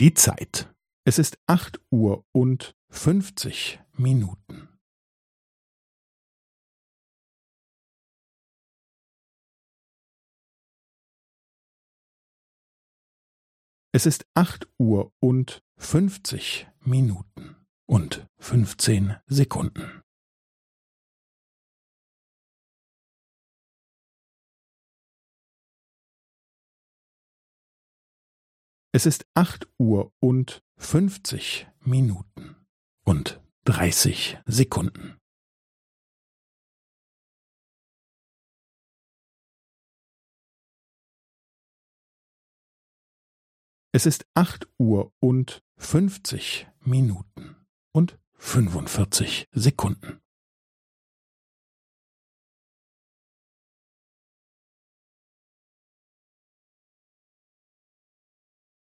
Die Zeit. Es ist acht Uhr und fünfzig Minuten. Es ist acht Uhr und fünfzig Minuten und fünfzehn Sekunden. Es ist acht Uhr und fünfzig Minuten und dreißig Sekunden. Es ist acht Uhr und fünfzig Minuten und fünfundvierzig Sekunden.